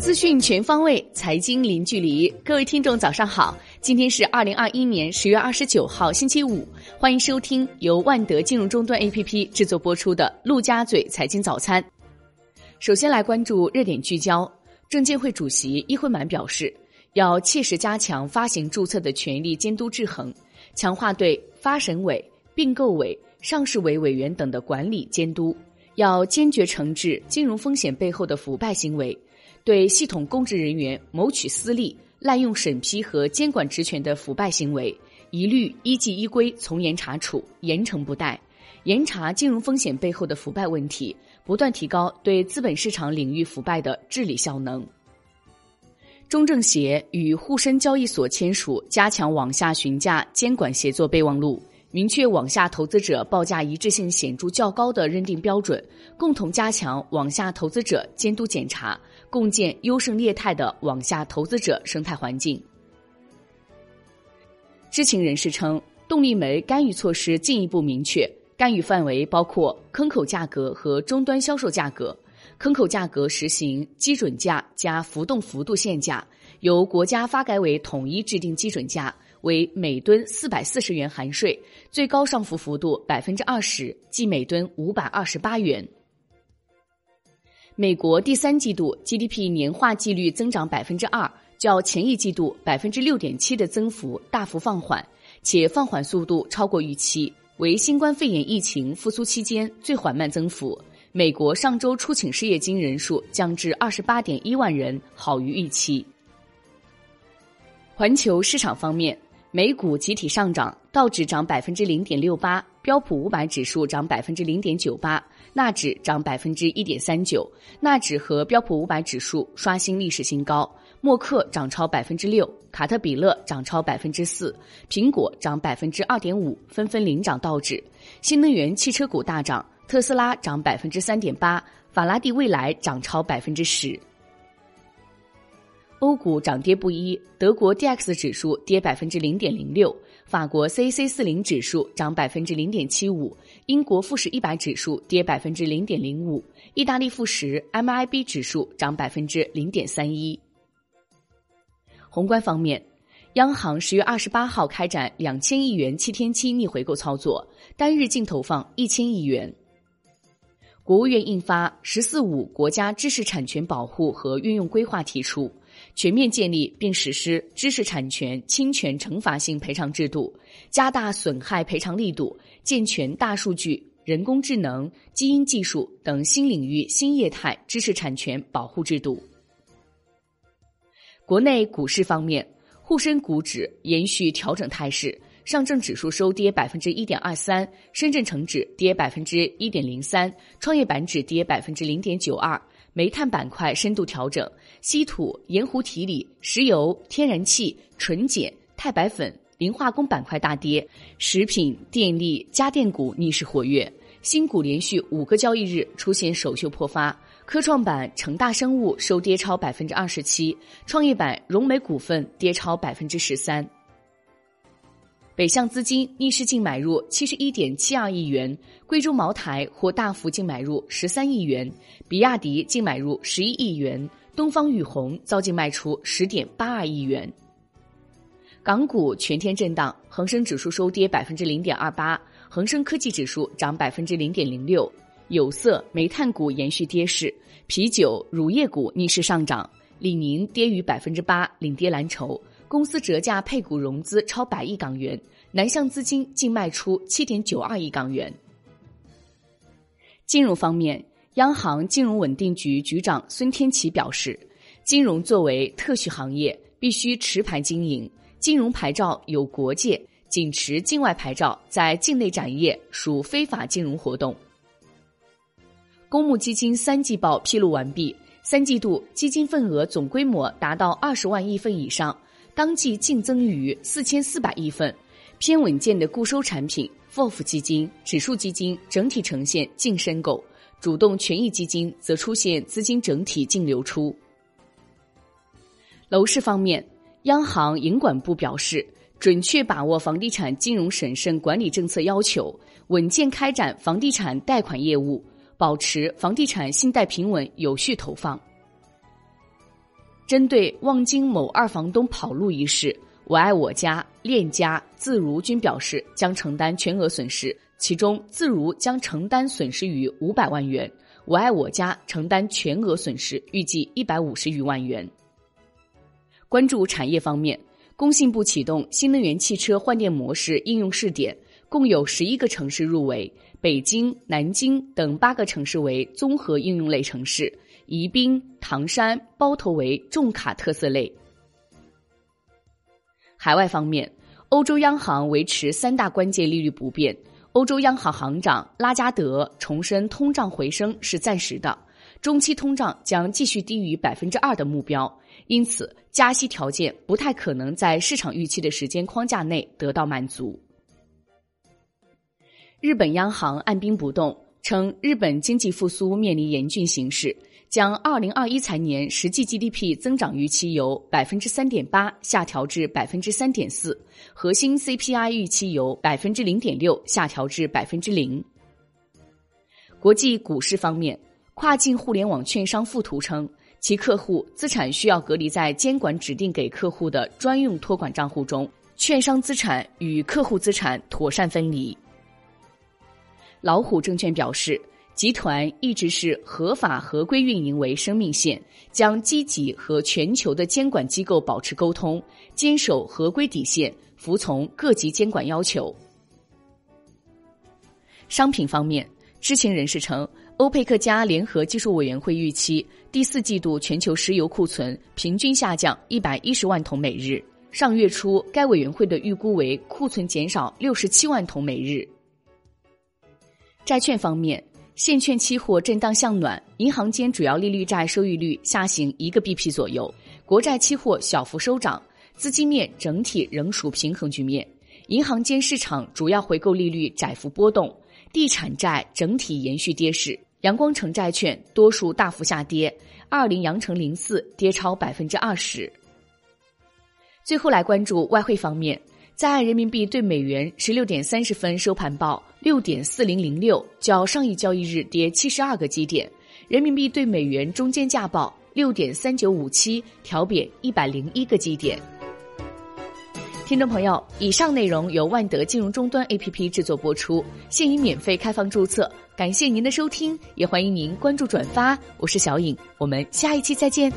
资讯全方位，财经零距离。各位听众，早上好！今天是二零二一年十月二十九号，星期五。欢迎收听由万德金融终端 APP 制作播出的《陆家嘴财经早餐》。首先来关注热点聚焦。证监会主席易会满表示，要切实加强发行注册的权力监督制衡，强化对发审委、并购委、上市委委员等的管理监督，要坚决惩治金融风险背后的腐败行为。对系统公职人员谋取私利、滥用审批和监管职权的腐败行为，一律依纪依规从严查处，严惩不贷，严查金融风险背后的腐败问题，不断提高对资本市场领域腐败的治理效能。中证协与沪深交易所签署加强网下询价监管协作备忘录。明确网下投资者报价一致性显著较高的认定标准，共同加强网下投资者监督检查，共建优胜劣汰的网下投资者生态环境。知情人士称，动力煤干预措施进一步明确，干预范围包括坑口价格和终端销售价格。坑口价格实行基准价加浮动幅度限价，由国家发改委统一制定基准价。为每吨四百四十元含税，最高上浮幅度百分之二十，即每吨五百二十八元。美国第三季度 GDP 年化季率增长百分之二，较前一季度百分之六点七的增幅大幅放缓，且放缓速度超过预期，为新冠肺炎疫情复苏期间最缓慢增幅。美国上周出请失业金人数降至二十八点一万人，好于预期。环球市场方面。美股集体上涨，道指涨百分之零点六八，标普五百指数涨百分之零点九八，纳指涨百分之一点三九。纳指和标普五百指数刷新历史新高，默克涨超百分之六，卡特彼勒涨超百分之四，苹果涨百分之二点五，纷纷领涨道指。新能源汽车股大涨，特斯拉涨百分之三点八，法拉第未来涨超百分之十。欧股涨跌不一，德国 D X 指数跌百分之零点零六，法国 C C 四零指数涨百分之零点七五，英国富时一百指数跌百分之零点零五，意大利富时 M I B 指数涨百分之零点三一。宏观方面，央行十月二十八号开展两千亿元七天期逆回购操作，单日净投放一千亿元。国务院印发《“十四五”国家知识产权保护和运用规划》，提出。全面建立并实施知识产权侵权惩罚性赔偿制度，加大损害赔偿力度，健全大数据、人工智能、基因技术等新领域新业态知识产权保护制度。国内股市方面，沪深股指延续调整态势，上证指数收跌百分之一点二三，深圳成指跌百分之一点零三，创业板指跌百分之零点九二。煤炭板块深度调整，稀土、盐湖提锂、石油、天然气、纯碱、钛白粉、磷化工板块大跌，食品、电力、家电股逆势活跃，新股连续五个交易日出现首秀破发，科创板成大生物收跌超百分之二十七，创业板融美股份跌超百分之十三。北向资金逆势净买入七十一点七二亿元，贵州茅台或大幅净买入十三亿元，比亚迪净买入十一亿元，东方雨虹遭净卖出十点八二亿元。港股全天震荡，恒生指数收跌百分之零点二八，恒生科技指数涨百分之零点零六，有色、煤炭股延续跌势，啤酒、乳业股逆势上涨，李宁跌逾百分之八，领跌蓝筹。公司折价配股融资超百亿港元，南向资金净卖出七点九二亿港元。金融方面，央行金融稳定局局长孙天琦表示，金融作为特许行业，必须持牌经营，金融牌照有国界，仅持境外牌照在境内展业属非法金融活动。公募基金三季报披露完毕，三季度基金份额总规模达到二十万亿份以上。当季净增逾四千四百亿份，偏稳健的固收产品 FOF 基金、指数基金整体呈现净申购，主动权益基金则出现资金整体净流出。楼市方面，央行银管部表示，准确把握房地产金融审慎管理政策要求，稳健开展房地产贷款业务，保持房地产信贷平稳有序投放。针对望京某二房东跑路一事，我爱我家、链家、自如均表示将承担全额损失，其中自如将承担损失逾五百万元，我爱我家承担全额损失，预计一百五十余万元。关注产业方面，工信部启动新能源汽车换电模式应用试点，共有十一个城市入围，北京、南京等八个城市为综合应用类城市。宜宾、唐山、包头为重卡特色类。海外方面，欧洲央行维持三大关键利率不变。欧洲央行行长拉加德重申，通胀回升是暂时的，中期通胀将继续低于百分之二的目标，因此加息条件不太可能在市场预期的时间框架内得到满足。日本央行按兵不动，称日本经济复苏面临严峻形势。将二零二一财年实际 GDP 增长预期由百分之三点八下调至百分之三点四，核心 CPI 预期由百分之零点六下调至百分之零。国际股市方面，跨境互联网券商富途称，其客户资产需要隔离在监管指定给客户的专用托管账户中，券商资产与客户资产妥善分离。老虎证券表示。集团一直是合法合规运营为生命线，将积极和全球的监管机构保持沟通，坚守合规底线，服从各级监管要求。商品方面，知情人士称，欧佩克加联合技术委员会预期第四季度全球石油库存平均下降一百一十万桶每日。上月初，该委员会的预估为库存减少六十七万桶每日。债券方面。现券期货震荡向暖，银行间主要利率债收益率下行一个 BP 左右，国债期货小幅收涨，资金面整体仍属平衡局面。银行间市场主要回购利率窄幅波动，地产债整体延续跌势，阳光城债券多数大幅下跌，二零阳城零四跌超百分之二十。最后来关注外汇方面。在岸人民币对美元十六点三十分收盘报六点四零零六，较上一交易日跌七十二个基点。人民币对美元中间价报六点三九五七，调贬一百零一个基点。听众朋友，以上内容由万德金融终端 APP 制作播出，现已免费开放注册。感谢您的收听，也欢迎您关注转发。我是小颖，我们下一期再见。